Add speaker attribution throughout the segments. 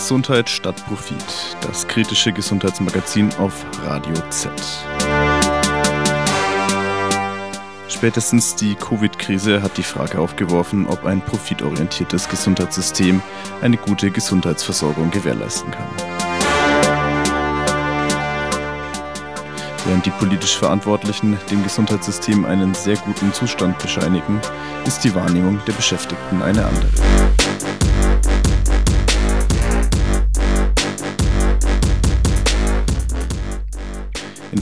Speaker 1: Gesundheit statt Profit, das kritische Gesundheitsmagazin auf Radio Z. Spätestens die Covid-Krise hat die Frage aufgeworfen, ob ein profitorientiertes Gesundheitssystem eine gute Gesundheitsversorgung gewährleisten kann. Während die politisch Verantwortlichen dem Gesundheitssystem einen sehr guten Zustand bescheinigen, ist die Wahrnehmung der Beschäftigten eine andere.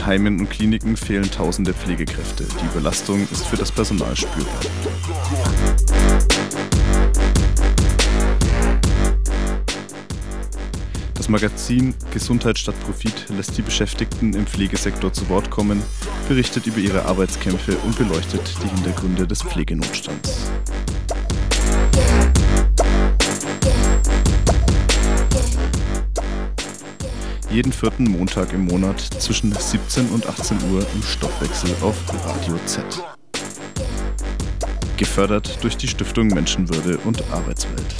Speaker 1: Heimen und Kliniken fehlen tausende Pflegekräfte. Die Überlastung ist für das Personal spürbar. Das Magazin Gesundheit statt Profit lässt die Beschäftigten im Pflegesektor zu Wort kommen, berichtet über ihre Arbeitskämpfe und beleuchtet die Hintergründe des Pflegenotstands. Jeden vierten Montag im Monat zwischen 17 und 18 Uhr im Stoffwechsel auf Radio Z. Gefördert durch die Stiftung Menschenwürde und Arbeitswelt.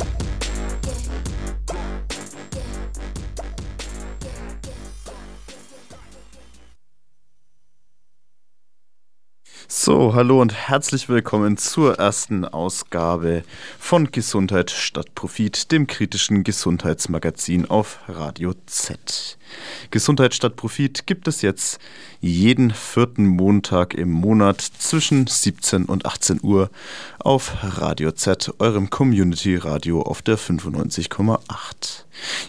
Speaker 1: So, hallo und herzlich willkommen zur ersten Ausgabe von Gesundheit statt Profit, dem kritischen Gesundheitsmagazin auf Radio Z. Gesundheit statt Profit gibt es jetzt jeden vierten Montag im Monat zwischen 17 und 18 Uhr auf Radio Z, eurem Community Radio auf der 95,8.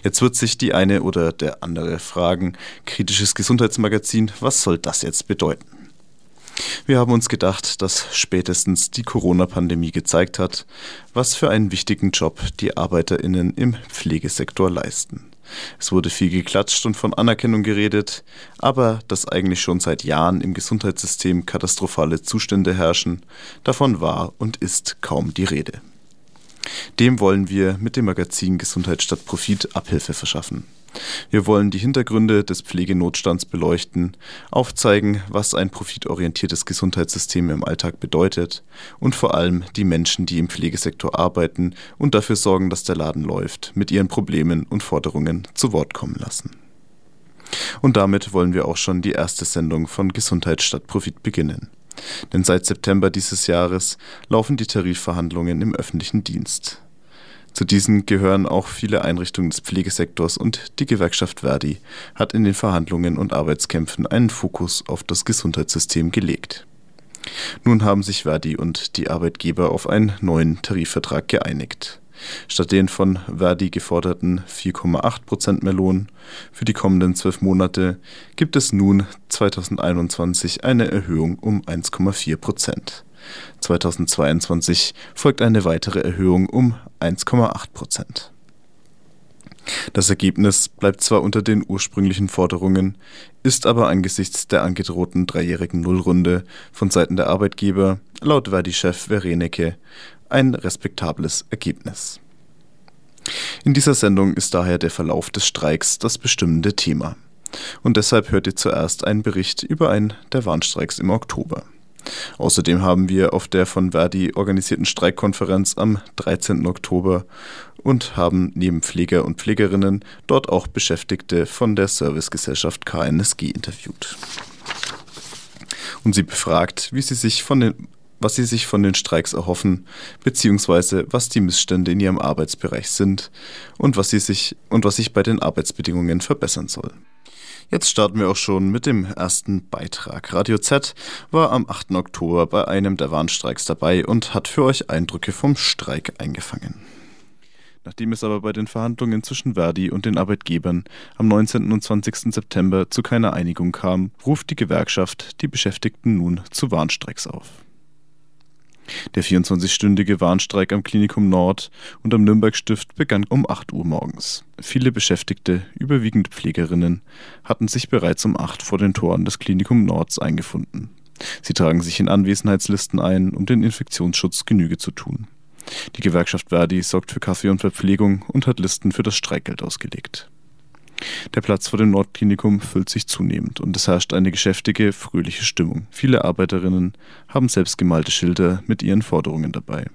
Speaker 1: Jetzt wird sich die eine oder der andere fragen, kritisches Gesundheitsmagazin, was soll das jetzt bedeuten? Wir haben uns gedacht, dass spätestens die Corona-Pandemie gezeigt hat, was für einen wichtigen Job die Arbeiterinnen im Pflegesektor leisten. Es wurde viel geklatscht und von Anerkennung geredet, aber dass eigentlich schon seit Jahren im Gesundheitssystem katastrophale Zustände herrschen, davon war und ist kaum die Rede. Dem wollen wir mit dem Magazin Gesundheit statt Profit Abhilfe verschaffen. Wir wollen die Hintergründe des Pflegenotstands beleuchten, aufzeigen, was ein profitorientiertes Gesundheitssystem im Alltag bedeutet und vor allem die Menschen, die im Pflegesektor arbeiten und dafür sorgen, dass der Laden läuft, mit ihren Problemen und Forderungen zu Wort kommen lassen. Und damit wollen wir auch schon die erste Sendung von Gesundheit statt Profit beginnen. Denn seit September dieses Jahres laufen die Tarifverhandlungen im öffentlichen Dienst. Zu diesen gehören auch viele Einrichtungen des Pflegesektors und die Gewerkschaft Verdi hat in den Verhandlungen und Arbeitskämpfen einen Fokus auf das Gesundheitssystem gelegt. Nun haben sich Verdi und die Arbeitgeber auf einen neuen Tarifvertrag geeinigt. Statt den von Verdi geforderten 4,8 Prozent mehr Lohn für die kommenden zwölf Monate gibt es nun 2021 eine Erhöhung um 1,4 Prozent. 2022 folgt eine weitere Erhöhung um 1,8 Prozent. Das Ergebnis bleibt zwar unter den ursprünglichen Forderungen, ist aber angesichts der angedrohten dreijährigen Nullrunde von Seiten der Arbeitgeber laut Verdi-Chef Vereneke ein respektables Ergebnis. In dieser Sendung ist daher der Verlauf des Streiks das bestimmende Thema. Und deshalb hört ihr zuerst einen Bericht über einen der Warnstreiks im Oktober. Außerdem haben wir auf der von Verdi organisierten Streikkonferenz am 13. Oktober und haben neben Pfleger und Pflegerinnen dort auch Beschäftigte von der Servicegesellschaft KNSG interviewt. Und sie befragt, wie sie sich von den was sie sich von den Streiks erhoffen, beziehungsweise was die Missstände in ihrem Arbeitsbereich sind und was sie sich und was sich bei den Arbeitsbedingungen verbessern soll. Jetzt starten wir auch schon mit dem ersten Beitrag. Radio Z war am 8. Oktober bei einem der Warnstreiks dabei und hat für euch Eindrücke vom Streik eingefangen. Nachdem es aber bei den Verhandlungen zwischen Verdi und den Arbeitgebern am 19. und 20. September zu keiner Einigung kam, ruft die Gewerkschaft die Beschäftigten nun zu Warnstreiks auf. Der 24-stündige Warnstreik am Klinikum Nord und am Nürnberg-Stift begann um 8 Uhr morgens. Viele Beschäftigte, überwiegend Pflegerinnen, hatten sich bereits um 8 vor den Toren des Klinikum Nords eingefunden. Sie tragen sich in Anwesenheitslisten ein, um den Infektionsschutz Genüge zu tun. Die Gewerkschaft Verdi sorgt für Kaffee und Verpflegung und hat Listen für das Streikgeld ausgelegt. Der Platz vor dem Nordklinikum füllt sich zunehmend und es herrscht eine geschäftige, fröhliche Stimmung. Viele Arbeiterinnen haben selbstgemalte Schilder mit ihren Forderungen dabei.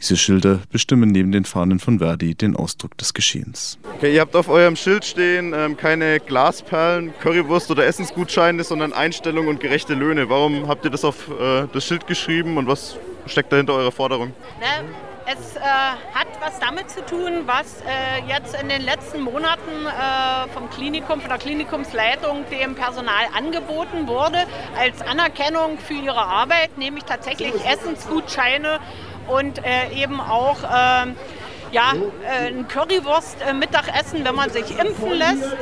Speaker 1: Diese Schilder bestimmen neben den Fahnen von Verdi den Ausdruck des Geschehens.
Speaker 2: Okay, ihr habt auf eurem Schild stehen ähm, keine Glasperlen, Currywurst oder Essensgutscheine, sondern Einstellung und gerechte Löhne. Warum habt ihr das auf äh, das Schild geschrieben und was steckt dahinter eurer Forderung?
Speaker 3: Ne, es äh, hat was damit zu tun, was äh, jetzt in den letzten Monaten äh, vom Klinikum, von der Klinikumsleitung dem Personal angeboten wurde, als Anerkennung für ihre Arbeit, nämlich tatsächlich Essensgutscheine und äh, eben auch ähm, ja, äh, ein Currywurst-Mittagessen, wenn man sich impfen lässt.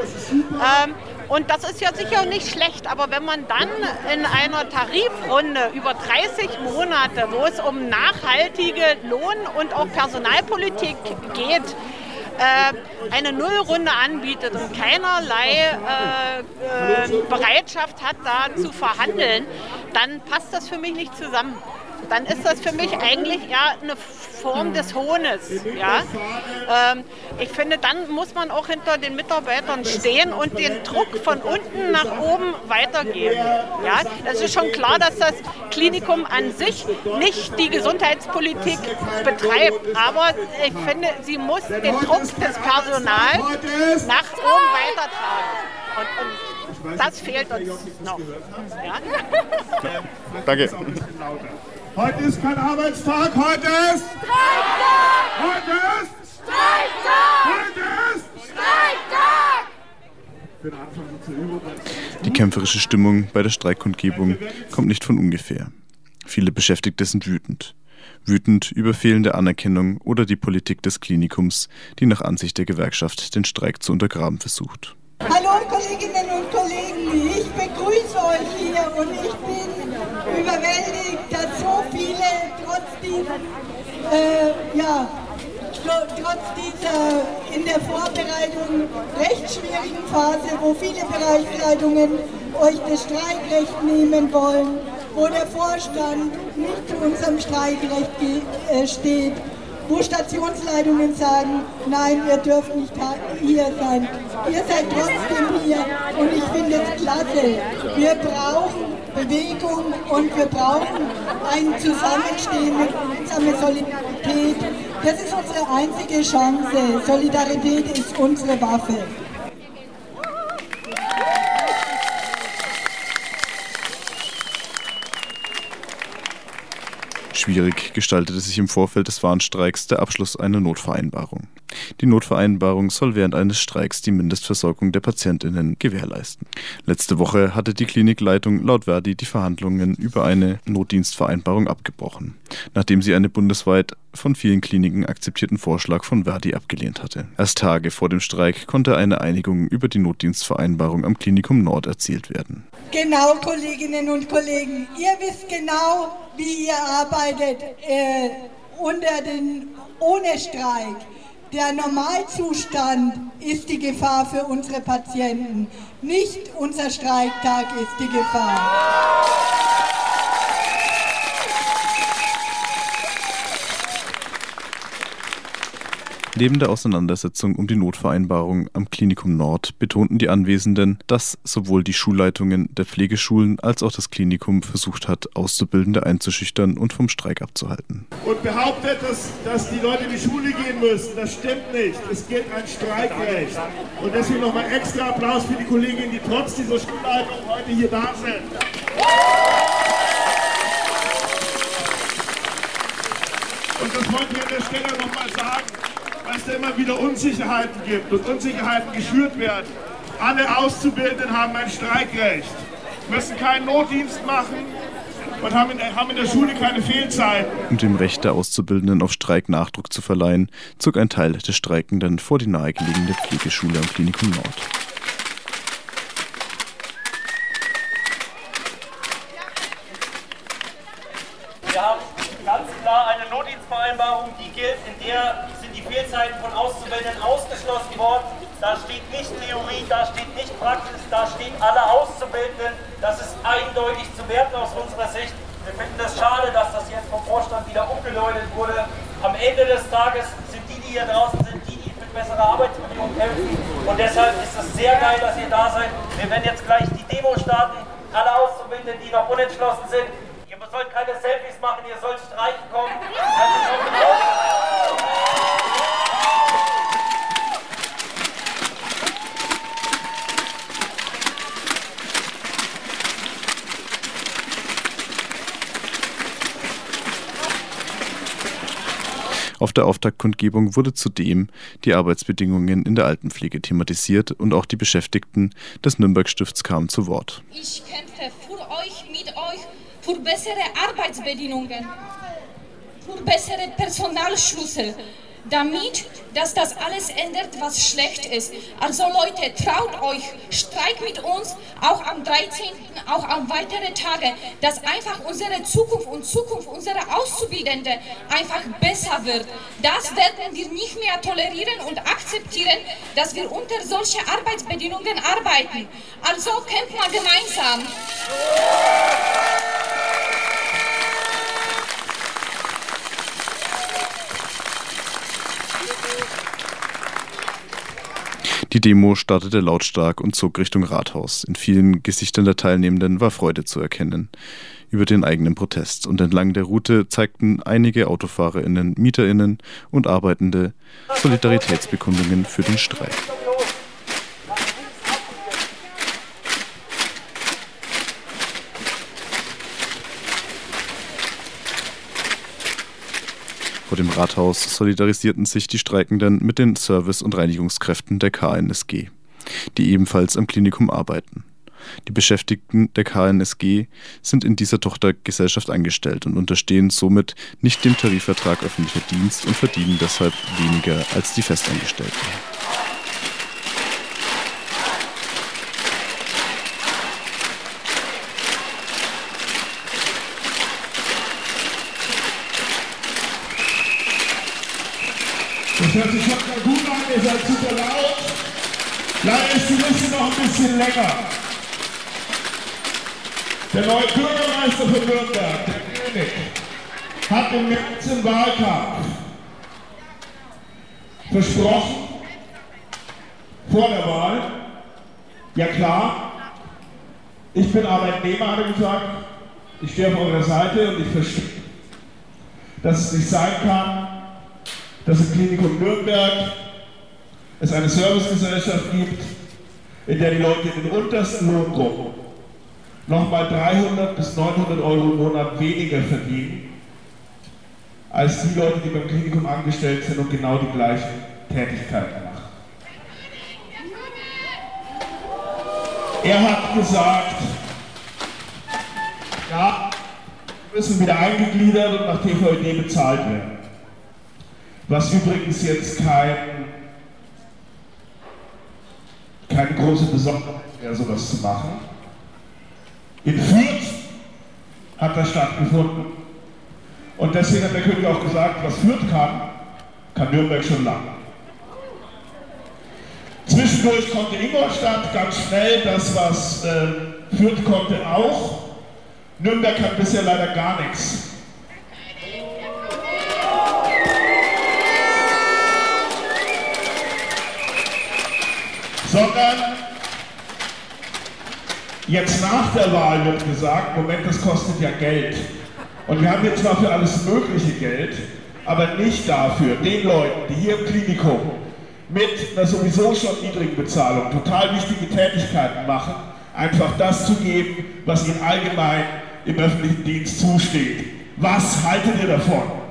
Speaker 3: Und das ist ja sicher nicht schlecht, aber wenn man dann in einer Tarifrunde über 30 Monate, wo es um nachhaltige Lohn- und auch Personalpolitik geht, äh, eine Nullrunde anbietet und keinerlei äh, äh, Bereitschaft hat, da zu verhandeln, dann passt das für mich nicht zusammen dann ist das für mich eigentlich eher eine Form des Hohnes. Ja? Ähm, ich finde, dann muss man auch hinter den Mitarbeitern stehen und den Druck von unten nach oben weitergeben. Ja? Das ist schon klar, dass das Klinikum an sich nicht die Gesundheitspolitik betreibt, aber ich finde, sie muss den Druck des Personals nach oben weitertragen. Und, und das fehlt uns noch. Ja?
Speaker 2: Danke.
Speaker 4: Heute ist kein Arbeitstag, heute ist Streiktag! Heute ist Streiktag! Heute ist
Speaker 1: Streiktag! Die kämpferische Stimmung bei der Streikkundgebung kommt nicht von ungefähr. Viele Beschäftigte sind wütend. Wütend über fehlende Anerkennung oder die Politik des Klinikums, die nach Ansicht der Gewerkschaft den Streik zu untergraben versucht.
Speaker 5: Hallo Kolleginnen und Kollegen, ich begrüße euch hier und ich bin überwältigt, dass so viele trotz dieser, äh, ja, trotz dieser in der Vorbereitung recht schwierigen Phase, wo viele Bereichsleitungen euch das Streikrecht nehmen wollen, wo der Vorstand nicht zu unserem Streikrecht äh, steht, wo Stationsleitungen sagen, nein, ihr dürft nicht hier sein. Ihr seid trotzdem hier und ich finde es klasse. Wir brauchen Bewegung und wir brauchen ein Zusammenstehen mit gemeinsamer Solidarität. Das ist unsere einzige Chance. Solidarität ist unsere Waffe.
Speaker 1: Schwierig gestaltete sich im Vorfeld des Warnstreiks der Abschluss einer Notvereinbarung. Die Notvereinbarung soll während eines Streiks die Mindestversorgung der Patientinnen gewährleisten. Letzte Woche hatte die Klinikleitung laut Verdi die Verhandlungen über eine Notdienstvereinbarung abgebrochen, nachdem sie einen bundesweit von vielen Kliniken akzeptierten Vorschlag von Verdi abgelehnt hatte. Erst Tage vor dem Streik konnte eine Einigung über die Notdienstvereinbarung am Klinikum Nord erzielt werden.
Speaker 5: Genau, Kolleginnen und Kollegen, ihr wisst genau, wie ihr arbeitet äh, unter den ohne Streik. Der Normalzustand ist die Gefahr für unsere Patienten, nicht unser Streiktag ist die Gefahr.
Speaker 1: Neben der Auseinandersetzung um die Notvereinbarung am Klinikum Nord betonten die Anwesenden, dass sowohl die Schulleitungen der Pflegeschulen als auch das Klinikum versucht hat, Auszubildende einzuschüchtern und vom Streik abzuhalten.
Speaker 4: Und behauptet, dass, dass die Leute in die Schule gehen müssen. Das stimmt nicht. Es gilt ein Streikrecht. Und deswegen nochmal extra Applaus für die Kolleginnen, die trotz dieser Schulleitung heute hier da sind. Und das wollte ich an der Stelle nochmal sagen dass es immer wieder Unsicherheiten gibt und Unsicherheiten geschürt werden. Alle Auszubildenden haben ein Streikrecht, müssen keinen Notdienst machen und haben in, haben in der Schule keine Fehlzeiten.
Speaker 1: Um dem Recht der Auszubildenden auf Streik Nachdruck zu verleihen, zog ein Teil der Streikenden vor die nahegelegene Pflegeschule am Klinikum Nord.
Speaker 6: Wir haben ganz klar eine Notdienstvereinbarung, die gilt, in der Fehlzeiten von Auszubildenden ausgeschlossen worden. Da steht nicht Theorie, da steht nicht Praxis, da steht alle Auszubildenden. Das ist eindeutig zu werten aus unserer Sicht. Wir finden das schade, dass das jetzt vom Vorstand wieder umgeläutet wurde. Am Ende des Tages sind die, die hier draußen sind, die, die für bessere Arbeitsbedingungen kämpfen. Und deshalb ist es sehr geil, dass ihr da seid. Wir werden jetzt gleich die Demo starten. Alle Auszubildenden, die noch unentschlossen sind, ihr sollt keine Selfies machen, ihr sollt streiken kommen. Also.
Speaker 1: Auf der Auftaktkundgebung wurde zudem die Arbeitsbedingungen in der Altenpflege thematisiert und auch die Beschäftigten des Nürnberg-Stifts kamen zu Wort.
Speaker 7: Ich kämpfe für euch, mit euch, für bessere Arbeitsbedingungen, für bessere Personalschlüssel, damit, dass das alles ändert, was schlecht ist. Also Leute, traut euch, streikt mit uns, auch am 13., auch an weitere Tage, dass einfach unsere Zukunft und Zukunft unserer Auszubildenden einfach besser wird. Das werden wir nicht mehr tolerieren und akzeptieren, dass wir unter solche Arbeitsbedingungen arbeiten. Also kämpfen wir gemeinsam.
Speaker 1: Die Demo startete lautstark und zog Richtung Rathaus. In vielen Gesichtern der Teilnehmenden war Freude zu erkennen über den eigenen Protest und entlang der Route zeigten einige AutofahrerInnen, MieterInnen und Arbeitende Solidaritätsbekundungen für den Streik. Vor dem Rathaus solidarisierten sich die Streikenden mit den Service- und Reinigungskräften der KNSG, die ebenfalls am Klinikum arbeiten. Die Beschäftigten der KNSG sind in dieser Tochtergesellschaft angestellt und unterstehen somit nicht dem Tarifvertrag öffentlicher Dienst und verdienen deshalb weniger als die Festangestellten.
Speaker 4: Das hört sich schon mal gut an, ihr seid super laut. Leider ist die Liste noch ein bisschen länger. Der neue Bürgermeister von Nürnberg, der König, hat im März Wahlkampf versprochen, vor der Wahl, ja klar, ich bin Arbeitnehmer, hat er gesagt, ich stehe auf eurer Seite und ich verstehe, dass es nicht sein kann, dass im Klinikum Nürnberg es eine Servicegesellschaft gibt, in der die Leute in den untersten Lohngruppen nochmal 300 bis 900 Euro im Monat weniger verdienen, als die Leute, die beim Klinikum angestellt sind und genau die gleichen Tätigkeiten machen. Er hat gesagt, ja, wir müssen wieder eingegliedert und nach TVED bezahlt werden. Was übrigens jetzt kein, keine große Besonderheit wäre, sowas zu machen. In Fürth hat das stattgefunden. Und deswegen hat der König auch gesagt, was Fürth kann, kann Nürnberg schon lange. Zwischendurch konnte Ingolstadt ganz schnell das, was äh, Fürth konnte, auch. Nürnberg hat bisher leider gar nichts. Sondern jetzt nach der Wahl wird gesagt, Moment, das kostet ja Geld. Und wir haben jetzt zwar für alles mögliche Geld, aber nicht dafür, den Leuten, die hier im Klinikum mit einer sowieso schon niedrigen Bezahlung total wichtige Tätigkeiten machen, einfach das zu geben, was ihnen allgemein im öffentlichen Dienst zusteht. Was haltet ihr davon?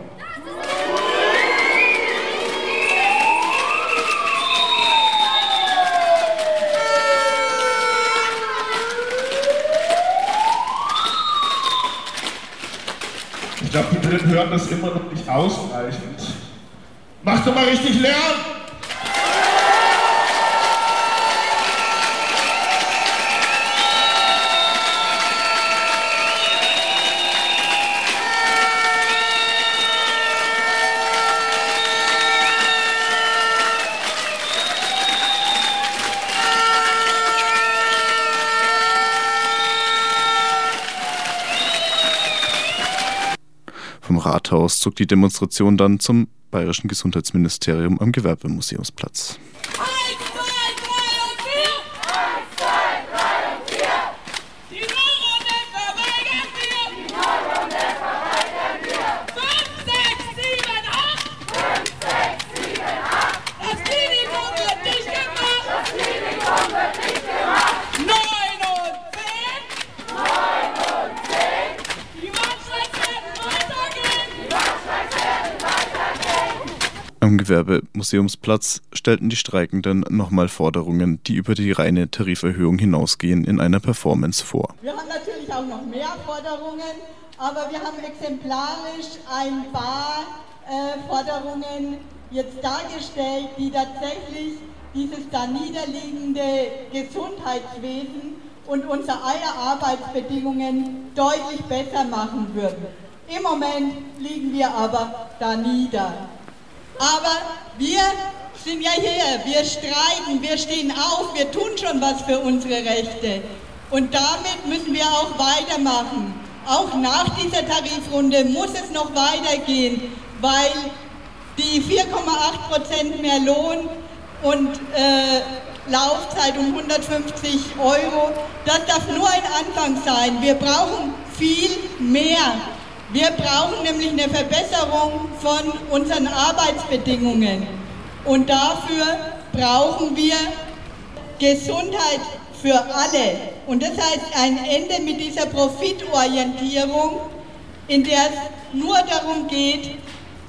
Speaker 4: Ich glaube, die Drinnen hören das immer noch nicht ausreichend. Macht doch mal richtig Lärm!
Speaker 1: Vom Rathaus zog die Demonstration dann zum Bayerischen Gesundheitsministerium am Gewerbemuseumsplatz.
Speaker 7: Eins, zwei, drei und vier! Eins, zwei, drei und vier! Die Neuronde verweigern wir! Die Neuronde
Speaker 1: Am Gewerbemuseumsplatz stellten die Streikenden nochmal Forderungen, die über die reine Tariferhöhung hinausgehen, in einer Performance vor.
Speaker 5: Wir haben natürlich auch noch mehr Forderungen, aber wir haben exemplarisch ein paar äh, Forderungen jetzt dargestellt, die tatsächlich dieses da niederliegende Gesundheitswesen und unsere Arbeitsbedingungen deutlich besser machen würden. Im Moment liegen wir aber da nieder. Aber wir sind ja hier, wir streiten, wir stehen auf, wir tun schon was für unsere Rechte. Und damit müssen wir auch weitermachen. Auch nach dieser Tarifrunde muss es noch weitergehen, weil die 4,8% mehr Lohn und äh, Laufzeit um 150 Euro, das darf nur ein Anfang sein. Wir brauchen viel mehr. Wir brauchen nämlich eine Verbesserung von unseren Arbeitsbedingungen. Und dafür brauchen wir Gesundheit für alle. Und das heißt ein Ende mit dieser Profitorientierung, in der es nur darum geht,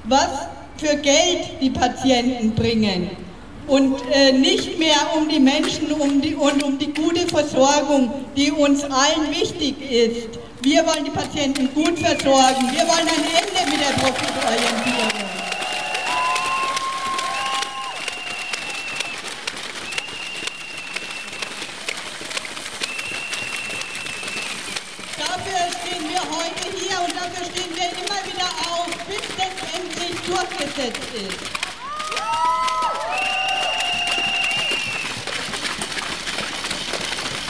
Speaker 5: was für Geld die Patienten bringen und äh, nicht mehr um die Menschen um die, und um die gute Versorgung, die uns allen wichtig ist. Wir wollen die Patienten gut versorgen. Wir wollen ein Ende mit der Profitorientierung. Dafür stehen wir heute hier und dafür stehen wir immer wieder auf, bis das endlich durchgesetzt ist.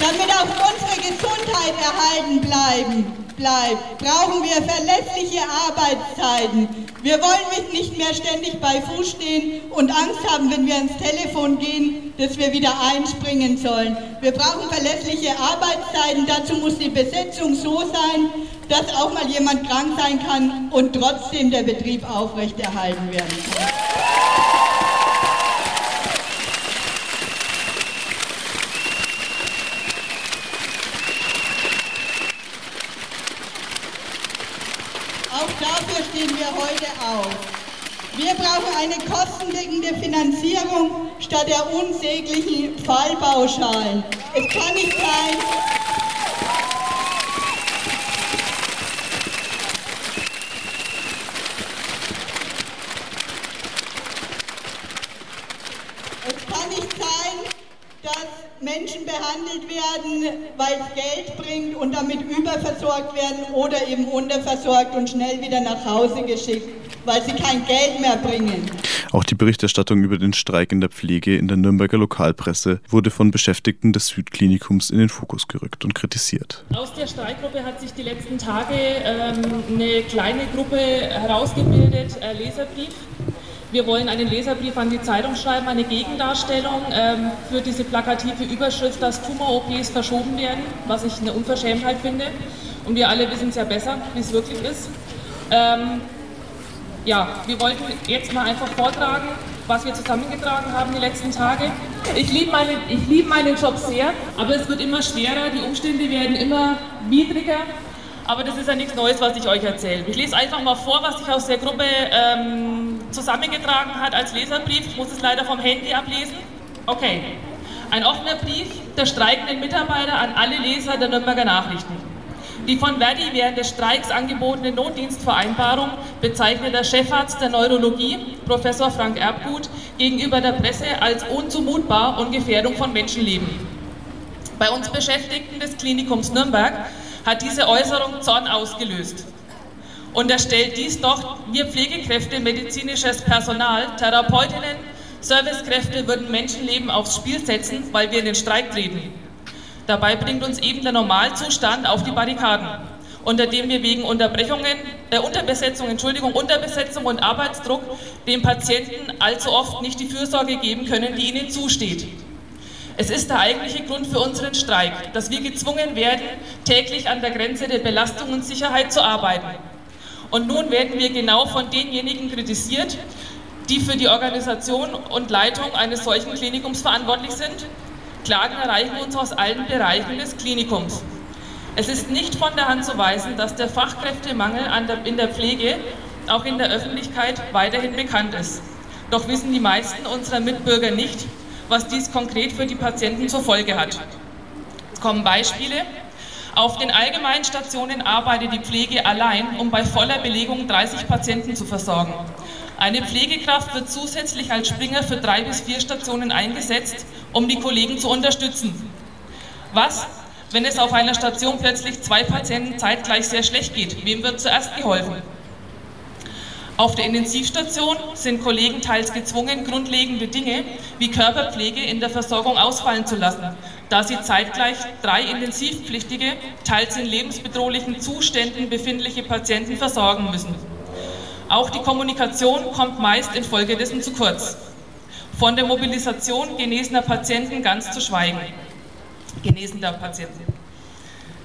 Speaker 5: Damit auch unsere Gesundheit erhalten bleiben, bleibt, brauchen wir verlässliche Arbeitszeiten. Wir wollen nicht mehr ständig bei Fuß stehen und Angst haben, wenn wir ans Telefon gehen, dass wir wieder einspringen sollen. Wir brauchen verlässliche Arbeitszeiten. Dazu muss die Besetzung so sein, dass auch mal jemand krank sein kann und trotzdem der Betrieb aufrechterhalten werden kann. Auch dafür stehen wir heute auf. Wir brauchen eine kostendeckende Finanzierung statt der unsäglichen Fallpauschalen. Es kann nicht sein, Es kann nicht sein, dass Menschen behandelt werden, weil es Geld bringt und damit überversorgt werden oder eben unterversorgt und schnell wieder nach Hause geschickt, weil sie kein Geld mehr bringen.
Speaker 1: Auch die Berichterstattung über den Streik in der Pflege in der Nürnberger Lokalpresse wurde von Beschäftigten des Südklinikums in den Fokus gerückt und kritisiert.
Speaker 8: Aus der Streikgruppe hat sich die letzten Tage ähm, eine kleine Gruppe herausgebildet, äh, Leserbrief. Wir wollen einen Leserbrief an die Zeitung schreiben, eine Gegendarstellung ähm, für diese plakative Überschrift, dass Tumor-OPs verschoben werden, was ich eine Unverschämtheit finde. Und wir alle wissen es ja besser, wie es wirklich ist. Ähm, ja, wir wollten jetzt mal einfach vortragen, was wir zusammengetragen haben die letzten Tage. Ich liebe meinen, lieb meinen Job sehr, aber es wird immer schwerer, die Umstände werden immer widriger. Aber das ist ja nichts Neues, was ich euch erzähle. Ich lese einfach mal vor, was sich aus der Gruppe ähm, zusammengetragen hat als Leserbrief. Ich muss es leider vom Handy ablesen. Okay. Ein offener Brief der streikenden Mitarbeiter an alle Leser der Nürnberger Nachrichten. Die von Verdi während des Streiks angebotene Notdienstvereinbarung bezeichnet der Chefarzt der Neurologie, Professor Frank Erbgut, gegenüber der Presse als unzumutbar und Gefährdung von Menschenleben. Bei uns Beschäftigten des Klinikums Nürnberg hat diese Äußerung Zorn ausgelöst. Unterstellt dies doch, wir Pflegekräfte, medizinisches Personal, Therapeutinnen, Servicekräfte würden Menschenleben aufs Spiel setzen, weil wir in den Streik treten. Dabei bringt uns eben der Normalzustand auf die Barrikaden, unter dem wir wegen Unterbrechungen, äh, Unterbesetzung, Entschuldigung, Unterbesetzung und Arbeitsdruck den Patienten allzu oft nicht die Fürsorge geben können, die ihnen zusteht. Es ist der eigentliche Grund für unseren Streik, dass wir gezwungen werden, täglich an der Grenze der Belastung und Sicherheit zu arbeiten. Und nun werden wir genau von denjenigen kritisiert, die für die Organisation und Leitung eines solchen Klinikums verantwortlich sind. Klagen erreichen uns aus allen Bereichen des Klinikums. Es ist nicht von der Hand zu weisen, dass der Fachkräftemangel der, in der Pflege auch in der Öffentlichkeit weiterhin bekannt ist. Doch wissen die meisten unserer Mitbürger nicht, was dies konkret für die Patienten zur Folge hat. Jetzt kommen Beispiele. Auf den Allgemeinstationen arbeitet die Pflege allein, um bei voller Belegung 30 Patienten zu versorgen. Eine Pflegekraft wird zusätzlich als Springer für drei bis vier Stationen eingesetzt, um die Kollegen zu unterstützen. Was, wenn es auf einer Station plötzlich zwei Patienten zeitgleich sehr schlecht geht? Wem wird zuerst geholfen? Auf der Intensivstation sind Kollegen teils gezwungen, grundlegende Dinge wie Körperpflege in der Versorgung ausfallen zu lassen, da sie zeitgleich drei intensivpflichtige, teils in lebensbedrohlichen Zuständen befindliche Patienten versorgen müssen. Auch die Kommunikation kommt meist infolgedessen zu kurz. Von der Mobilisation genesener Patienten ganz zu schweigen. Genesender Patienten.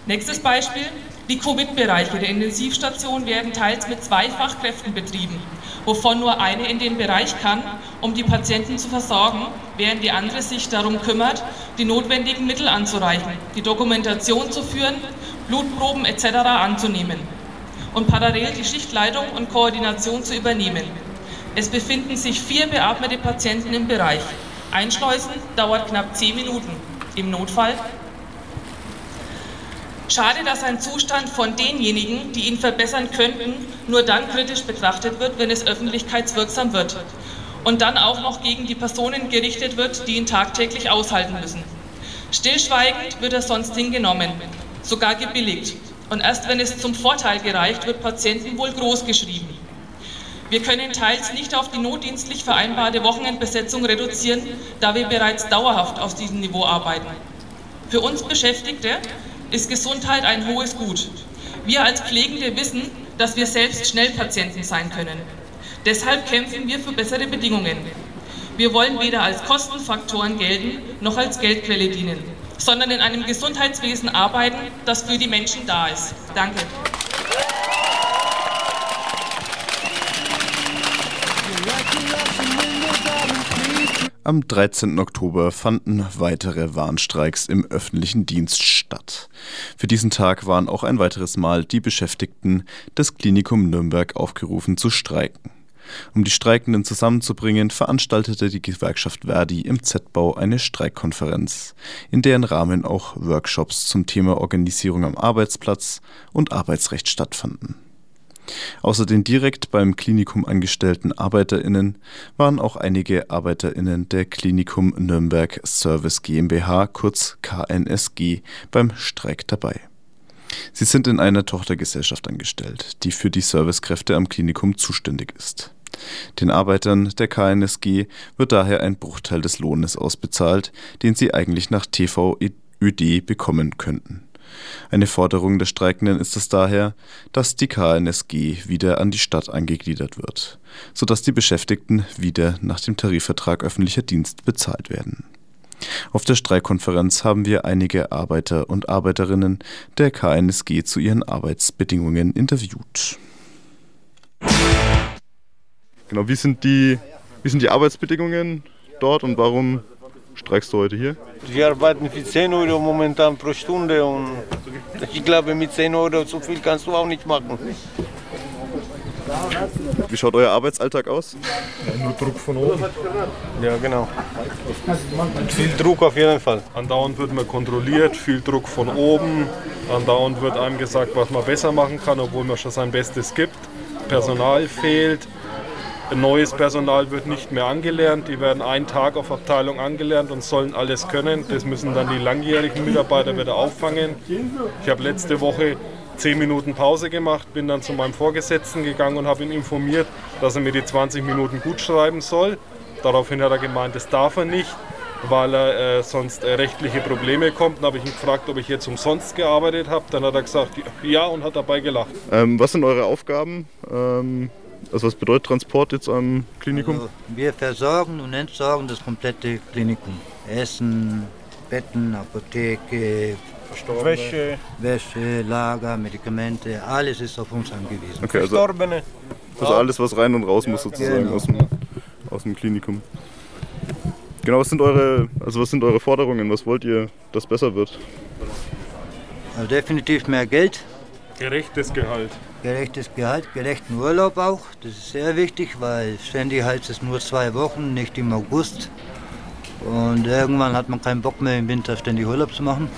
Speaker 8: Nächstes Beispiel. Die Covid-Bereiche der Intensivstation werden teils mit zwei Fachkräften betrieben, wovon nur eine in den Bereich kann, um die Patienten zu versorgen, während die andere sich darum kümmert, die notwendigen Mittel anzureichen, die Dokumentation zu führen, Blutproben etc. anzunehmen und parallel die Schichtleitung und Koordination zu übernehmen. Es befinden sich vier beatmete Patienten im Bereich. Einschleusen dauert knapp zehn Minuten. Im Notfall Schade, dass ein Zustand von denjenigen, die ihn verbessern könnten, nur dann kritisch betrachtet wird, wenn es öffentlichkeitswirksam wird und dann auch noch gegen die Personen gerichtet wird, die ihn tagtäglich aushalten müssen. Stillschweigend wird er sonst hingenommen, sogar gebilligt. Und erst wenn es zum Vorteil gereicht, wird Patienten wohl groß geschrieben. Wir können teils nicht auf die notdienstlich vereinbarte Wochenendbesetzung reduzieren, da wir bereits dauerhaft aus diesem Niveau arbeiten. Für uns Beschäftigte ist Gesundheit ein hohes Gut. Wir als Pflegende wissen, dass wir selbst Schnellpatienten sein können. Deshalb kämpfen wir für bessere Bedingungen. Wir wollen weder als Kostenfaktoren gelten noch als Geldquelle dienen, sondern in einem Gesundheitswesen arbeiten, das für die Menschen da ist. Danke.
Speaker 1: Am 13. Oktober fanden weitere Warnstreiks im öffentlichen Dienst statt. Für diesen Tag waren auch ein weiteres Mal die Beschäftigten des Klinikum Nürnberg aufgerufen zu streiken. Um die Streikenden zusammenzubringen, veranstaltete die Gewerkschaft Verdi im Z-Bau eine Streikkonferenz, in deren Rahmen auch Workshops zum Thema Organisierung am Arbeitsplatz und Arbeitsrecht stattfanden. Außer den direkt beim Klinikum angestellten ArbeiterInnen waren auch einige ArbeiterInnen der Klinikum Nürnberg Service GmbH, kurz KNSG, beim Streik dabei. Sie sind in einer Tochtergesellschaft angestellt, die für die Servicekräfte am Klinikum zuständig ist. Den Arbeitern der KNSG wird daher ein Bruchteil des Lohnes ausbezahlt, den sie eigentlich nach TVÖD bekommen könnten. Eine Forderung der Streikenden ist es daher, dass die KNSG wieder an die Stadt angegliedert wird, sodass die Beschäftigten wieder nach dem Tarifvertrag öffentlicher Dienst bezahlt werden. Auf der Streikkonferenz haben wir einige Arbeiter und Arbeiterinnen der KNSG zu ihren Arbeitsbedingungen interviewt.
Speaker 2: Genau, wie sind die, wie sind die Arbeitsbedingungen dort und warum streikst du heute hier?
Speaker 9: Wir arbeiten für 10 Euro momentan pro Stunde und ich glaube, mit 10 Euro so viel kannst du auch nicht machen.
Speaker 2: Wie schaut euer Arbeitsalltag aus?
Speaker 10: Ja, nur Druck von oben.
Speaker 9: Ja, genau. Viel Druck auf jeden Fall.
Speaker 10: Andauernd wird man kontrolliert, viel Druck von oben. Andauernd wird einem gesagt, was man besser machen kann, obwohl man schon sein Bestes gibt. Personal fehlt. Neues Personal wird nicht mehr angelernt. Die werden einen Tag auf Abteilung angelernt und sollen alles können. Das müssen dann die langjährigen Mitarbeiter wieder auffangen. Ich habe letzte Woche zehn Minuten Pause gemacht, bin dann zu meinem Vorgesetzten gegangen und habe ihn informiert, dass er mir die 20 Minuten gut schreiben soll. Daraufhin hat er gemeint, das darf er nicht, weil er äh, sonst äh, rechtliche Probleme kommt. Dann habe ich ihn gefragt, ob ich jetzt umsonst gearbeitet habe. Dann hat er gesagt, ja und hat dabei gelacht.
Speaker 2: Ähm, was sind eure Aufgaben? Ähm, also was bedeutet Transport jetzt am Klinikum? Also
Speaker 11: wir versorgen und entsorgen das komplette Klinikum. Essen, Betten, Apotheke,
Speaker 9: Wäsche.
Speaker 11: Wäsche, Lager, Medikamente, alles ist auf uns angewiesen.
Speaker 2: Okay, also,
Speaker 9: Verstorbene.
Speaker 2: also alles, was rein und raus muss sozusagen
Speaker 11: Genau.
Speaker 2: aus, dem, aus dem Klinikum. Genau, was sind eure, also was sind eure Forderungen? Was wollt ihr, dass besser wird?
Speaker 11: Also definitiv mehr Geld
Speaker 10: Gerechtes Gehalt.
Speaker 11: Gerechtes Gehalt, gerechten Urlaub auch. Das ist sehr wichtig, weil ständig heißt es nur zwei Wochen, nicht im August. Und irgendwann hat man keinen Bock mehr im Winter ständig Urlaub zu machen.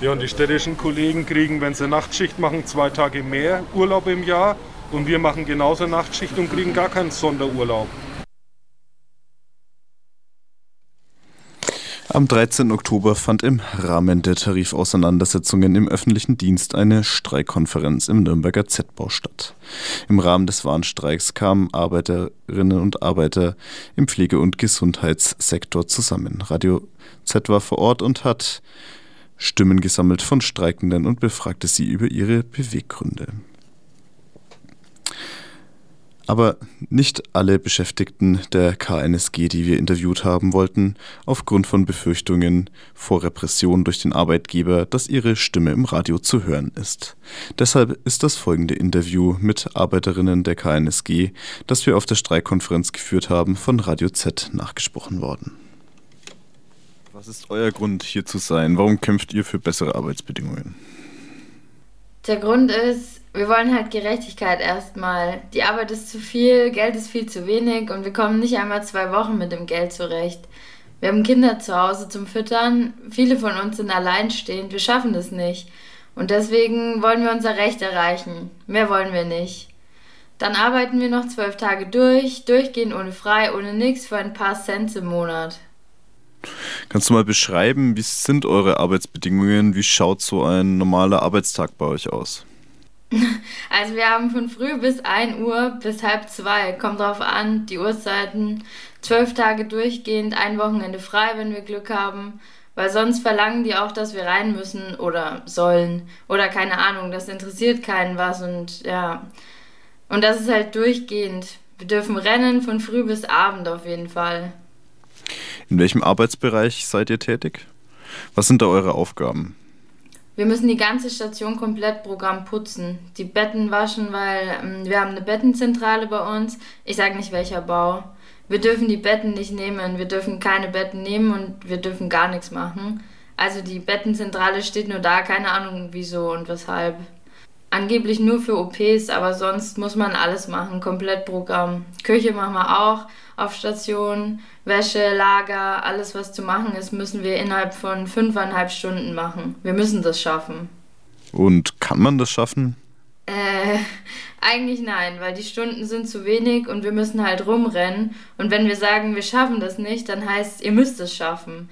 Speaker 10: Ja, und die städtischen Kollegen kriegen, wenn sie Nachtschicht machen, zwei Tage mehr Urlaub im Jahr. Und wir machen genauso Nachtschicht und kriegen gar keinen Sonderurlaub.
Speaker 1: Am 13. Oktober fand im Rahmen der Tarifauseinandersetzungen im öffentlichen Dienst eine Streikkonferenz im Nürnberger Z-Bau statt. Im Rahmen des Warnstreiks kamen Arbeiterinnen und Arbeiter im Pflege- und Gesundheitssektor zusammen. Radio Z war vor Ort und hat Stimmen gesammelt von Streikenden und befragte sie über ihre Beweggründe. Aber nicht alle Beschäftigten der KNSG, die wir interviewt haben, wollten aufgrund von Befürchtungen vor Repression durch den Arbeitgeber, dass ihre Stimme im Radio zu hören ist. Deshalb ist das folgende Interview mit Arbeiterinnen der KNSG, das wir auf der Streikkonferenz geführt haben, von Radio Z nachgesprochen worden. Was ist euer Grund, hier zu sein? Warum kämpft ihr für bessere Arbeitsbedingungen?
Speaker 12: Der Grund ist, wir wollen halt Gerechtigkeit erstmal. Die Arbeit ist zu viel, Geld ist viel zu wenig und wir kommen nicht einmal zwei Wochen mit dem Geld zurecht. Wir haben Kinder zu Hause zum Füttern, viele von uns sind alleinstehend, wir schaffen das nicht. Und deswegen wollen wir unser Recht erreichen. Mehr wollen wir nicht. Dann arbeiten wir noch zwölf Tage durch, durchgehend ohne frei, ohne nichts für ein paar Cent im Monat.
Speaker 1: Kannst du mal beschreiben, wie sind eure Arbeitsbedingungen? Wie schaut so ein normaler Arbeitstag bei euch aus?
Speaker 12: Also wir haben von früh bis 1 Uhr bis halb zwei. Kommt drauf an, die Uhrzeiten. Zwölf Tage durchgehend, ein Wochenende frei, wenn wir Glück haben. Weil sonst verlangen die auch, dass wir rein müssen oder sollen. Oder keine Ahnung, das interessiert keinen was und ja. Und das ist halt durchgehend. Wir dürfen rennen von früh bis Abend auf jeden Fall.
Speaker 1: In welchem Arbeitsbereich seid ihr tätig? Was sind da eure Aufgaben?
Speaker 12: Wir müssen die ganze Station komplett Programm putzen, die Betten waschen, weil ähm, wir haben eine Bettenzentrale bei uns. Ich sage nicht welcher Bau. Wir dürfen die Betten nicht nehmen, wir dürfen keine Betten nehmen und wir dürfen gar nichts machen. Also die Bettenzentrale steht nur da, keine Ahnung wieso und weshalb. Angeblich nur für OPs, aber sonst muss man alles machen, komplett Programm. Küche machen wir auch auf Station, Wäsche, Lager, alles was zu machen ist, müssen wir innerhalb von fünfeinhalb Stunden machen. Wir müssen das schaffen.
Speaker 1: Und kann man das schaffen?
Speaker 12: Äh, eigentlich nein, weil die Stunden sind zu wenig und wir müssen halt rumrennen. Und wenn wir sagen, wir schaffen das nicht, dann heißt, ihr müsst es schaffen.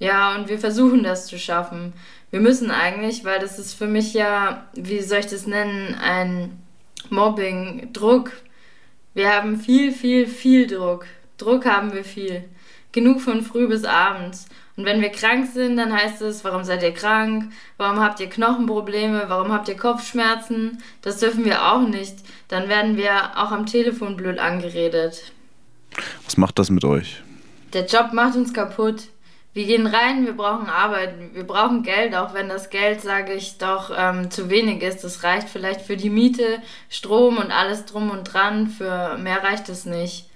Speaker 12: Ja, und wir versuchen das zu schaffen. Wir müssen eigentlich, weil das ist für mich ja, wie soll ich das nennen, ein Mobbing, Druck. Wir haben viel, viel, viel Druck. Druck haben wir viel. Genug von früh bis abends. Und wenn wir krank sind, dann heißt es, warum seid ihr krank? Warum habt ihr Knochenprobleme? Warum habt ihr Kopfschmerzen? Das dürfen wir auch nicht. Dann werden wir auch am Telefon blöd angeredet.
Speaker 1: Was macht das mit euch?
Speaker 12: Der Job macht uns kaputt. Wir gehen rein, wir brauchen Arbeit, wir brauchen Geld, auch wenn das Geld, sage ich, doch ähm, zu wenig ist. Das reicht vielleicht für die Miete, Strom und alles drum und dran. Für mehr reicht es nicht.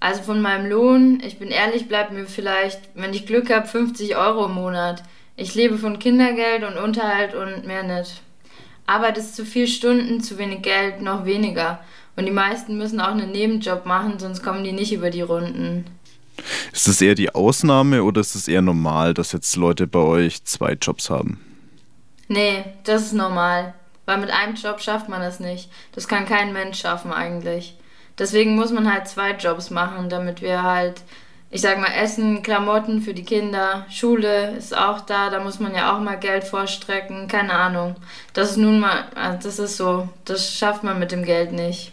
Speaker 12: Also von meinem Lohn, ich bin ehrlich, bleibt mir vielleicht, wenn ich Glück habe, 50 Euro im Monat. Ich lebe von Kindergeld und Unterhalt und mehr nicht. Arbeit ist zu viel Stunden, zu wenig Geld, noch weniger. Und die meisten müssen auch einen Nebenjob machen, sonst kommen die nicht über die Runden.
Speaker 1: Ist das eher die Ausnahme oder ist es eher normal, dass jetzt Leute bei euch zwei Jobs haben?
Speaker 12: Nee, das ist normal. Weil mit einem Job schafft man das nicht. Das kann kein Mensch schaffen eigentlich. Deswegen muss man halt zwei Jobs machen, damit wir halt, ich sag mal, Essen, Klamotten für die Kinder, Schule ist auch da, da muss man ja auch mal Geld vorstrecken, keine Ahnung. Das ist nun mal, also das ist so, das schafft man mit dem Geld nicht.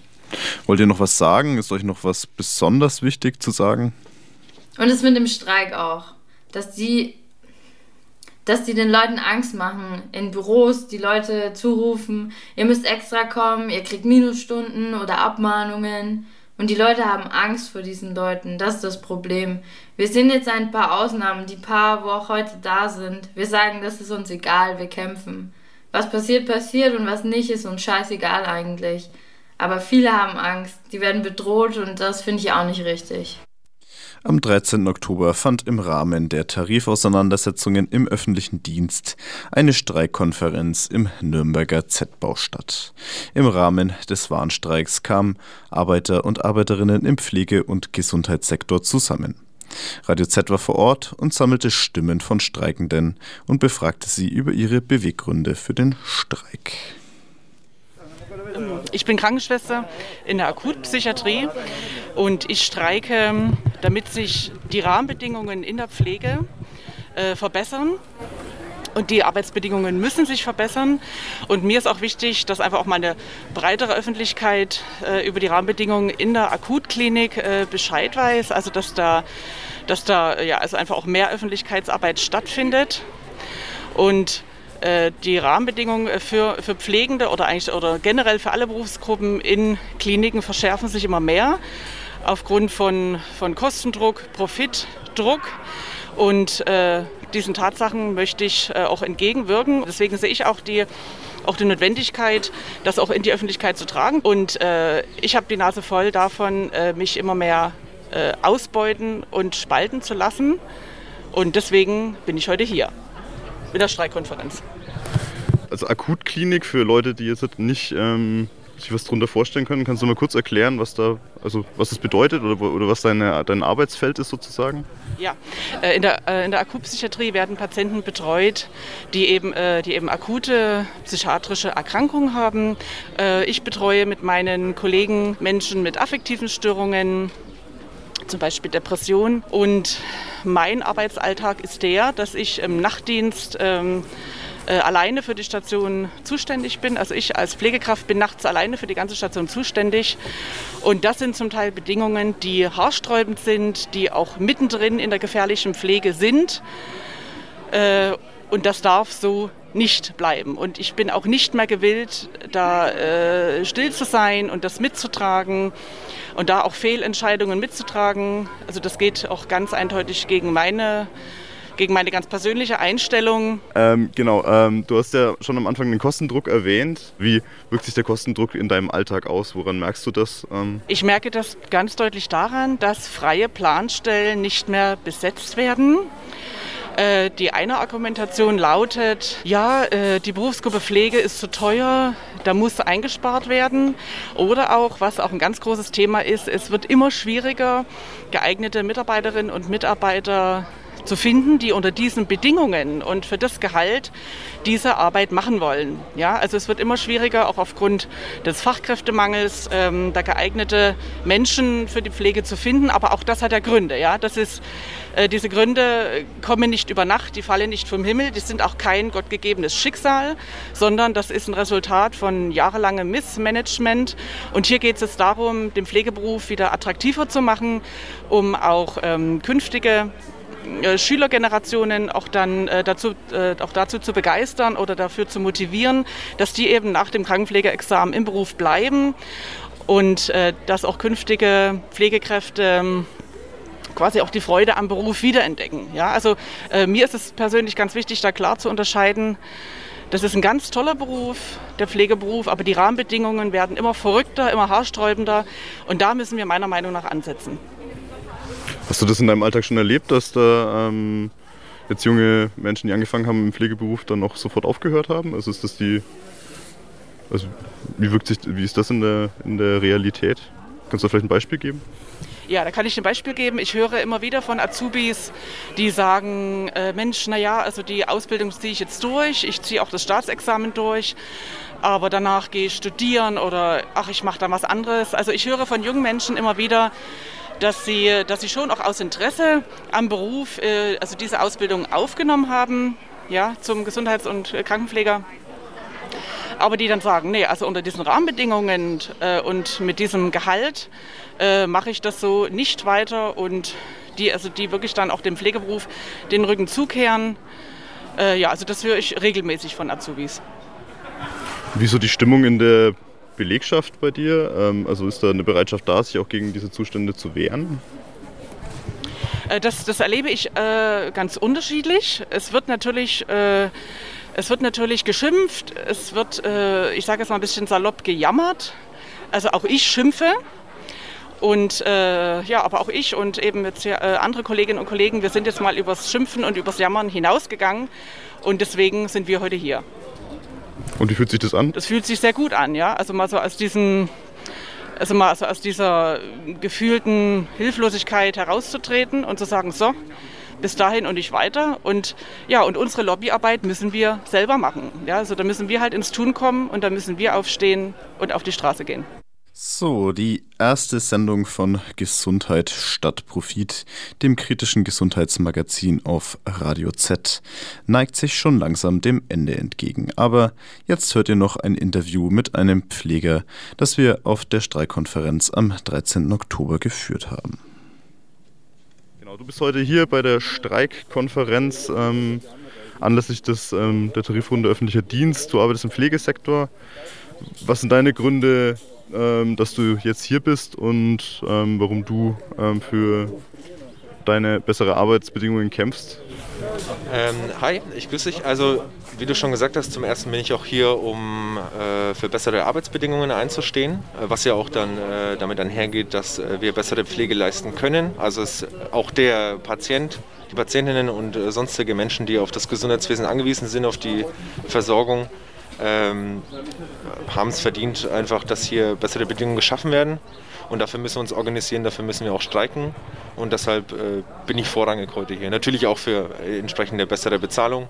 Speaker 1: Wollt ihr noch was sagen? Ist euch noch was besonders wichtig zu sagen?
Speaker 12: Und es mit dem Streik auch, dass die, dass die den Leuten Angst machen, in Büros die Leute zurufen, ihr müsst extra kommen, ihr kriegt Minusstunden oder Abmahnungen. Und die Leute haben Angst vor diesen Leuten, das ist das Problem. Wir sind jetzt ein paar Ausnahmen, die paar, wo auch heute da sind. Wir sagen, das ist uns egal, wir kämpfen. Was passiert, passiert und was nicht, ist uns scheißegal eigentlich. Aber viele haben Angst, die werden bedroht und das finde ich auch nicht richtig.
Speaker 1: Am 13. Oktober fand im Rahmen der Tarifauseinandersetzungen im öffentlichen Dienst eine Streikkonferenz im Nürnberger Z-Bau statt. Im Rahmen des Warnstreiks kamen Arbeiter und Arbeiterinnen im Pflege- und Gesundheitssektor zusammen. Radio Z war vor Ort und sammelte Stimmen von Streikenden und befragte sie über ihre Beweggründe für den Streik.
Speaker 13: Ich bin Krankenschwester in der Akutpsychiatrie und ich streike, damit sich die Rahmenbedingungen in der Pflege äh, verbessern. Und die Arbeitsbedingungen müssen sich verbessern. Und mir ist auch wichtig, dass einfach auch mal eine breitere Öffentlichkeit äh, über die Rahmenbedingungen in der Akutklinik äh, Bescheid weiß. Also dass da, dass da ja, also einfach auch mehr Öffentlichkeitsarbeit stattfindet. Und die Rahmenbedingungen für, für Pflegende oder eigentlich oder generell für alle Berufsgruppen in Kliniken verschärfen sich immer mehr aufgrund von, von Kostendruck, Profitdruck. Und äh, diesen Tatsachen möchte ich äh, auch entgegenwirken. Deswegen sehe ich auch die, auch die Notwendigkeit, das auch in die Öffentlichkeit zu tragen. Und äh, ich habe die Nase voll davon, äh, mich immer mehr äh, ausbeuten und spalten zu lassen. Und deswegen bin ich heute hier in der Streikkonferenz.
Speaker 2: Also Akutklinik für Leute, die jetzt nicht ähm, sich was darunter vorstellen können, kannst du mal kurz erklären, was da, also was das bedeutet oder, oder was deine, dein Arbeitsfeld ist sozusagen?
Speaker 13: Ja, äh, in der, äh, in der Akutpsychiatrie werden Patienten betreut, die eben, äh, die eben akute psychiatrische Erkrankungen haben. Ich betreue mit meinen Kollegen Menschen mit affektiven Störungen, zum Beispiel Depression. Und mein Arbeitsalltag ist der, dass ich im Nachtdienst ähm, äh, alleine für die Station zuständig bin. Also ich als Pflegekraft bin nachts alleine für die ganze Station zuständig. Und das sind zum Teil Bedingungen, die haarsträubend sind, die auch mittendrin in der gefährlichen Pflege sind. Äh, und das darf so nicht bleiben. Und ich bin auch nicht mehr gewillt, da äh, still zu sein und das mitzutragen und da auch Fehlentscheidungen mitzutragen. Also das geht auch ganz eindeutig gegen meine gegen meine ganz persönliche Einstellung.
Speaker 2: Ähm, genau, ähm, du hast ja schon am Anfang den Kostendruck erwähnt. Wie wirkt sich der Kostendruck in deinem Alltag aus? Woran merkst du das? Ähm?
Speaker 13: Ich merke das ganz deutlich daran, dass freie Planstellen nicht mehr besetzt werden. Äh, die eine Argumentation lautet, ja, äh, die Berufsgruppe Pflege ist zu teuer, da muss eingespart werden. Oder auch, was auch ein ganz großes Thema ist, es wird immer schwieriger, geeignete Mitarbeiterinnen und Mitarbeiter zu finden, die unter diesen Bedingungen und für das Gehalt diese Arbeit machen wollen. Ja, also es wird immer schwieriger, auch aufgrund des Fachkräftemangels, ähm, da geeignete Menschen für die Pflege zu finden. Aber auch das hat ja Gründe. Ja, das ist äh, diese Gründe kommen nicht über Nacht, die fallen nicht vom Himmel, die sind auch kein gottgegebenes Schicksal, sondern das ist ein Resultat von jahrelangem Missmanagement. Und hier geht es darum, den Pflegeberuf wieder attraktiver zu machen, um auch ähm, künftige Schülergenerationen auch dann äh, dazu, äh, auch dazu zu begeistern oder dafür zu motivieren, dass die eben nach dem Krankenpflegeexamen im Beruf bleiben und äh, dass auch künftige Pflegekräfte ähm, quasi auch die Freude am Beruf wiederentdecken. Ja, also äh, mir ist es persönlich ganz wichtig, da klar zu unterscheiden. Das ist ein ganz toller Beruf, der Pflegeberuf, aber die Rahmenbedingungen werden immer verrückter, immer haarsträubender und da müssen wir meiner Meinung nach ansetzen.
Speaker 2: Hast du das in deinem Alltag schon erlebt, dass da ähm, jetzt junge Menschen, die angefangen haben im Pflegeberuf, dann auch sofort aufgehört haben? Also ist das die. Also wie wirkt sich, wie ist das in der, in der Realität? Kannst du vielleicht ein Beispiel geben?
Speaker 13: Ja, da kann ich ein Beispiel geben. Ich höre immer wieder von Azubis, die sagen, äh, Mensch, naja, also die Ausbildung ziehe ich jetzt durch, ich ziehe auch das Staatsexamen durch, aber danach gehe ich studieren oder ach, ich mache dann was anderes. Also ich höre von jungen Menschen immer wieder, dass sie, dass sie schon auch aus Interesse am Beruf äh, also diese Ausbildung aufgenommen haben, ja, zum Gesundheits- und Krankenpfleger. Aber die dann sagen, nee, also unter diesen Rahmenbedingungen äh, und mit diesem Gehalt äh, mache ich das so nicht weiter und die, also die wirklich dann auch dem Pflegeberuf den Rücken zukehren. Äh, ja, also das höre ich regelmäßig von Azubis.
Speaker 2: Wieso die Stimmung in der Belegschaft bei dir? Ähm, also ist da eine Bereitschaft da, sich auch gegen diese Zustände zu wehren?
Speaker 13: Äh, das, das erlebe ich äh, ganz unterschiedlich. Es wird natürlich, äh, es wird natürlich geschimpft, es wird, äh, ich sage jetzt mal ein bisschen salopp gejammert. Also auch ich schimpfe. Und äh, ja, aber auch ich und eben jetzt hier, äh, andere Kolleginnen und Kollegen, wir sind jetzt mal übers Schimpfen und übers Jammern hinausgegangen und deswegen sind wir heute hier.
Speaker 2: Und wie fühlt sich das an?
Speaker 13: Das fühlt sich sehr gut an, ja. Also mal so aus diesem also mal so aus dieser gefühlten Hilflosigkeit herauszutreten und zu sagen, so, bis dahin und nicht weiter. Und ja, und unsere Lobbyarbeit müssen wir selber machen. Ja, also da müssen wir halt ins Tun kommen und da müssen wir aufstehen und auf die Straße gehen.
Speaker 1: So, die erste Sendung von Gesundheit statt Profit, dem kritischen Gesundheitsmagazin auf Radio Z, neigt sich schon langsam dem Ende entgegen. Aber jetzt hört ihr noch ein Interview mit einem Pfleger, das wir auf der Streikkonferenz am 13. Oktober geführt haben.
Speaker 2: Genau, du bist heute hier bei der Streikkonferenz ähm, anlässlich des, ähm, der Tarifrunde öffentlicher Dienst. Du arbeitest im Pflegesektor. Was sind deine Gründe, ähm, dass du jetzt hier bist und ähm, warum du ähm, für deine bessere Arbeitsbedingungen kämpfst.
Speaker 14: Ähm, hi, ich grüße dich. Also, wie du schon gesagt hast, zum ersten bin ich auch hier, um äh, für bessere Arbeitsbedingungen einzustehen, äh, was ja auch dann äh, damit einhergeht, dass äh, wir bessere Pflege leisten können. Also es auch der Patient, die Patientinnen und äh, sonstige Menschen, die auf das Gesundheitswesen angewiesen sind, auf die Versorgung, ähm, haben es verdient, einfach, dass hier bessere Bedingungen geschaffen werden. Und dafür müssen wir uns organisieren, dafür müssen wir auch streiken. Und deshalb äh, bin ich vorrangig heute hier. Natürlich auch für äh, entsprechende bessere Bezahlung,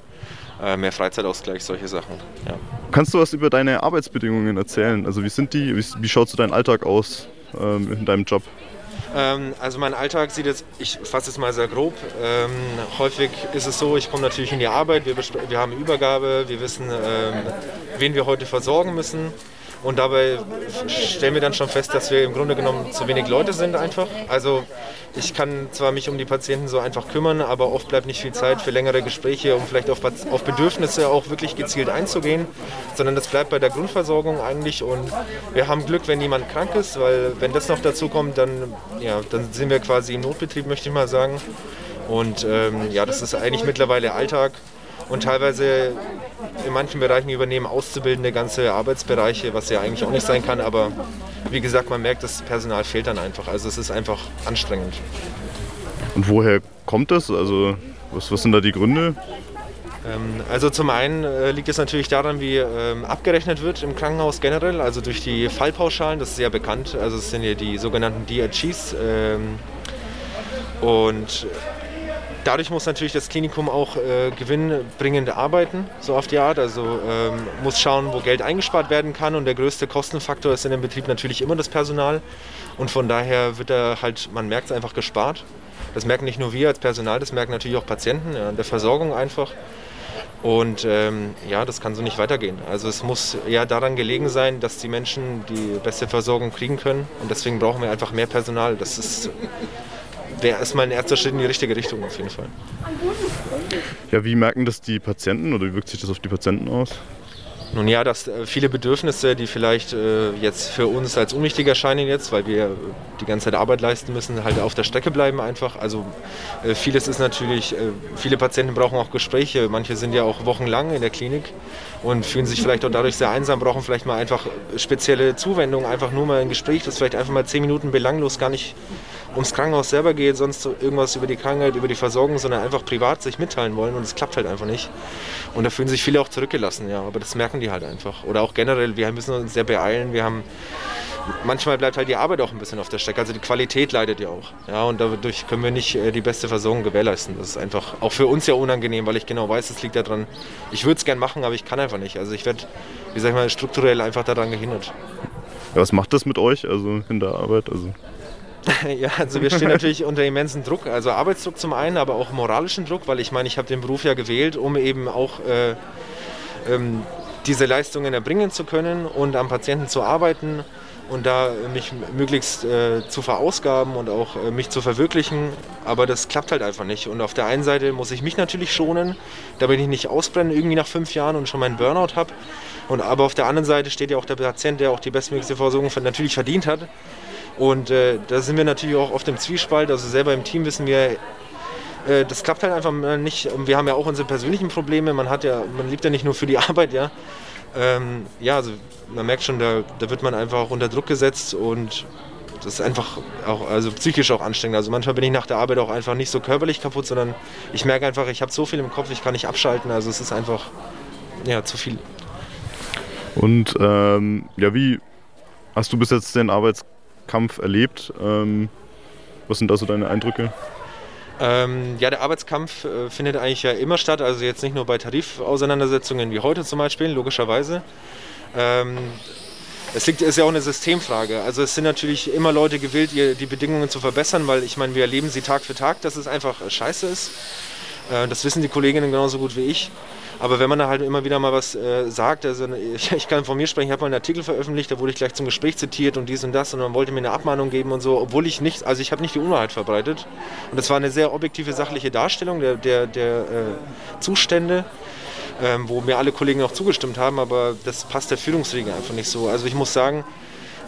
Speaker 14: äh, mehr Freizeitausgleich, solche Sachen. Ja.
Speaker 2: Kannst du was über deine Arbeitsbedingungen erzählen? Also wie sind die? Wie, wie schaut so dein Alltag aus ähm, in deinem Job?
Speaker 14: Ähm, also mein Alltag sieht jetzt, ich fasse es mal sehr grob. Ähm, häufig ist es so, ich komme natürlich in die Arbeit, wir, wir haben Übergabe, wir wissen, ähm, wen wir heute versorgen müssen. Und dabei stellen wir dann schon fest, dass wir im Grunde genommen zu wenig Leute sind einfach. Also ich kann zwar mich um die Patienten so einfach kümmern, aber oft bleibt nicht viel Zeit für längere Gespräche, um vielleicht auf, auf Bedürfnisse auch wirklich gezielt einzugehen, sondern das bleibt bei der Grundversorgung eigentlich. Und wir haben Glück, wenn jemand krank ist, weil wenn das noch dazu kommt, dann, ja, dann sind wir quasi im Notbetrieb, möchte ich mal sagen. Und ähm, ja, das ist eigentlich mittlerweile Alltag. Und teilweise in manchen Bereichen übernehmen Auszubildende ganze Arbeitsbereiche, was ja eigentlich auch nicht sein kann. Aber wie gesagt, man merkt, das Personal fehlt dann einfach. Also es ist einfach anstrengend.
Speaker 2: Und woher kommt das? Also was, was sind da die Gründe?
Speaker 14: Ähm, also zum einen äh, liegt es natürlich daran, wie ähm, abgerechnet wird im Krankenhaus generell, also durch die Fallpauschalen, das ist sehr bekannt. Also es sind ja die sogenannten DRGs. Ähm, und Dadurch muss natürlich das Klinikum auch äh, gewinnbringend arbeiten, so auf die Art. Also ähm, muss schauen, wo Geld eingespart werden kann. Und der größte Kostenfaktor ist in dem Betrieb natürlich immer das Personal. Und von daher wird da halt, man merkt es einfach gespart. Das merken nicht nur wir als Personal, das merken natürlich auch Patienten ja, der Versorgung einfach. Und ähm, ja, das kann so nicht weitergehen. Also es muss eher daran gelegen sein, dass die Menschen die beste Versorgung kriegen können. Und deswegen brauchen wir einfach mehr Personal. Das ist wäre erstmal ein erster Schritt in die richtige Richtung auf jeden Fall.
Speaker 2: Ja, wie merken das die Patienten oder wie wirkt sich das auf die Patienten aus?
Speaker 14: Nun ja, dass äh, viele Bedürfnisse, die vielleicht äh, jetzt für uns als unwichtig erscheinen jetzt, weil wir die ganze Zeit Arbeit leisten müssen, halt auf der Strecke bleiben einfach. Also äh, vieles ist natürlich, viele Patienten brauchen auch Gespräche. Manche sind ja auch wochenlang in der Klinik und fühlen sich vielleicht auch dadurch sehr einsam, brauchen vielleicht mal einfach spezielle Zuwendungen, einfach nur mal ein Gespräch, das vielleicht einfach mal zehn Minuten belanglos gar nicht ums Krankenhaus selber geht, sonst irgendwas über die Krankheit, über die Versorgung, sondern einfach privat sich mitteilen wollen und es klappt halt einfach nicht. Und da fühlen sich viele auch zurückgelassen, ja, aber das merken die halt einfach. Oder auch generell, wir müssen uns sehr beeilen, wir haben manchmal bleibt halt die Arbeit auch ein bisschen auf der Strecke. Also die Qualität leidet ja auch. Ja, und dadurch können wir nicht äh, die beste Versorgung gewährleisten. Das ist einfach auch für uns ja unangenehm, weil ich genau weiß, es liegt daran. Ich würde es gern machen, aber ich kann einfach nicht. Also ich werde, wie sag ich mal, strukturell einfach daran gehindert.
Speaker 2: Ja, was macht das mit euch, also in der Arbeit? Also
Speaker 14: ja, also wir stehen natürlich unter immensen Druck, also Arbeitsdruck zum einen, aber auch moralischen Druck, weil ich meine, ich habe den Beruf ja gewählt, um eben auch äh, ähm, diese Leistungen erbringen zu können und am Patienten zu arbeiten und da mich möglichst äh, zu verausgaben und auch äh, mich zu verwirklichen. Aber das klappt halt einfach nicht. Und auf der einen Seite muss ich mich natürlich schonen, damit ich nicht ausbrenne irgendwie nach fünf Jahren und schon meinen Burnout habe. Und aber auf der anderen Seite steht ja auch der Patient, der auch die bestmögliche Versorgung natürlich verdient hat. Und äh, da sind wir natürlich auch oft im Zwiespalt. Also selber im Team wissen wir, äh, das klappt halt einfach nicht. Wir haben ja auch unsere persönlichen Probleme. Man hat ja, man lebt ja nicht nur für die Arbeit, ja. Ähm, ja, also man merkt schon, da, da wird man einfach unter Druck gesetzt und das ist einfach auch also psychisch auch anstrengend. Also manchmal bin ich nach der Arbeit auch einfach nicht so körperlich kaputt, sondern ich merke einfach, ich habe so viel im Kopf, ich kann nicht abschalten. Also es ist einfach ja zu viel.
Speaker 2: Und ähm, ja, wie hast du bis jetzt den Arbeitskampf erlebt? Ähm, was sind da so deine Eindrücke?
Speaker 14: Ähm, ja, der Arbeitskampf äh, findet eigentlich ja immer statt, also jetzt nicht nur bei Tarifauseinandersetzungen wie heute zum Beispiel, logischerweise. Ähm, es liegt, ist ja auch eine Systemfrage. Also es sind natürlich immer Leute gewillt, die Bedingungen zu verbessern, weil ich meine, wir erleben sie Tag für Tag, dass es einfach scheiße ist. Äh, das wissen die Kolleginnen genauso gut wie ich. Aber wenn man da halt immer wieder mal was äh, sagt, also ich, ich, kann von mir sprechen, ich habe mal einen Artikel veröffentlicht, da wurde ich gleich zum Gespräch zitiert und dies und das und man wollte mir eine Abmahnung geben und so, obwohl ich nicht, also ich habe nicht die Unwahrheit verbreitet. Und das war eine sehr objektive, sachliche Darstellung der, der, der äh, Zustände ähm, wo mir alle Kollegen auch zugestimmt haben, aber das passt der Führungsriege einfach nicht so. Also ich muss sagen,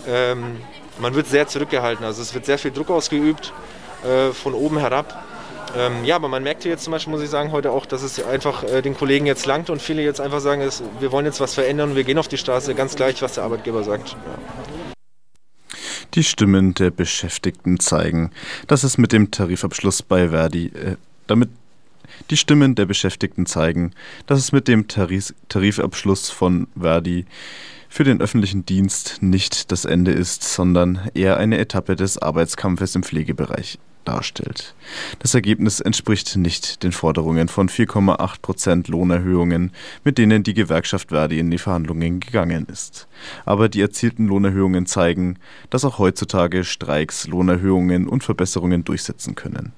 Speaker 14: ähm, man wird sehr zurückgehalten. Also es wird sehr viel Druck ausgeübt äh, von oben herab. Ähm, ja, aber man merkt hier jetzt zum Beispiel, muss ich sagen, heute auch, dass es einfach äh, den Kollegen jetzt langt und viele jetzt einfach sagen, es, wir wollen jetzt was verändern und wir gehen auf die Straße, ganz gleich, was der Arbeitgeber sagt. Ja.
Speaker 1: Die Stimmen der Beschäftigten zeigen, dass es mit dem Tarifabschluss bei Verdi, äh, damit die Stimmen der Beschäftigten zeigen, dass es mit dem Tarif Tarifabschluss von Verdi für den öffentlichen Dienst nicht das Ende ist, sondern eher eine Etappe des Arbeitskampfes im Pflegebereich darstellt. Das Ergebnis entspricht nicht den Forderungen von 4,8 Prozent Lohnerhöhungen, mit denen die Gewerkschaft Verdi in die Verhandlungen gegangen ist. Aber die erzielten Lohnerhöhungen zeigen, dass auch heutzutage Streiks Lohnerhöhungen und Verbesserungen durchsetzen können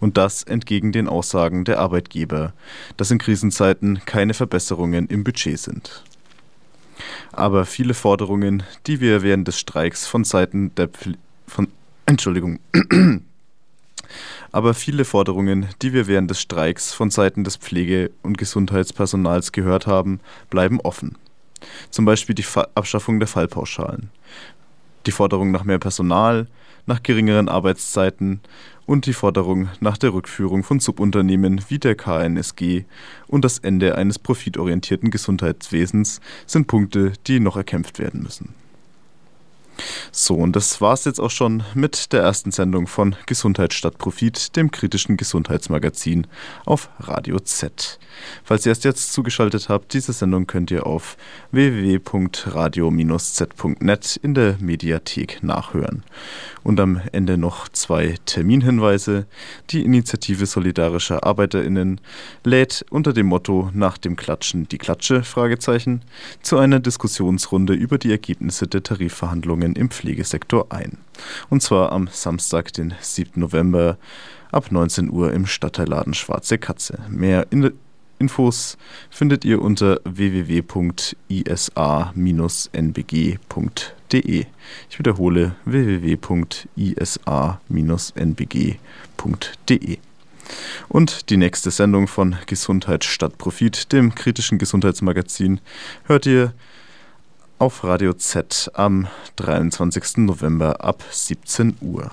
Speaker 1: und das entgegen den Aussagen der Arbeitgeber, dass in Krisenzeiten keine Verbesserungen im Budget sind. Aber viele Forderungen, die wir während des Streiks von Seiten der Pfle von Entschuldigung. Aber viele Forderungen, die wir während des Streiks von Seiten des Pflege- und Gesundheitspersonals gehört haben, bleiben offen. Zum Beispiel die Abschaffung der Fallpauschalen, die Forderung nach mehr Personal, nach geringeren Arbeitszeiten und die Forderung nach der Rückführung von Subunternehmen wie der KNSG und das Ende eines profitorientierten Gesundheitswesens sind Punkte, die noch erkämpft werden müssen. So, und das war's jetzt auch schon mit der ersten Sendung von Gesundheit statt Profit, dem kritischen Gesundheitsmagazin auf Radio Z. Falls ihr erst jetzt zugeschaltet habt, diese Sendung könnt ihr auf www.radio-z.net in der Mediathek nachhören. Und am Ende noch zwei Terminhinweise. Die Initiative Solidarischer ArbeiterInnen lädt unter dem Motto Nach dem Klatschen die Klatsche zu einer Diskussionsrunde über die Ergebnisse der Tarifverhandlungen im Pflegesektor ein. Und zwar am Samstag, den 7. November ab 19 Uhr im Stadtteilladen Schwarze Katze. Mehr in Infos findet ihr unter www.isa-nbg.de. Ich wiederhole www.isa-nbg.de. Und die nächste Sendung von Gesundheit statt Profit, dem kritischen Gesundheitsmagazin, hört ihr auf Radio Z am 23. November ab 17 Uhr.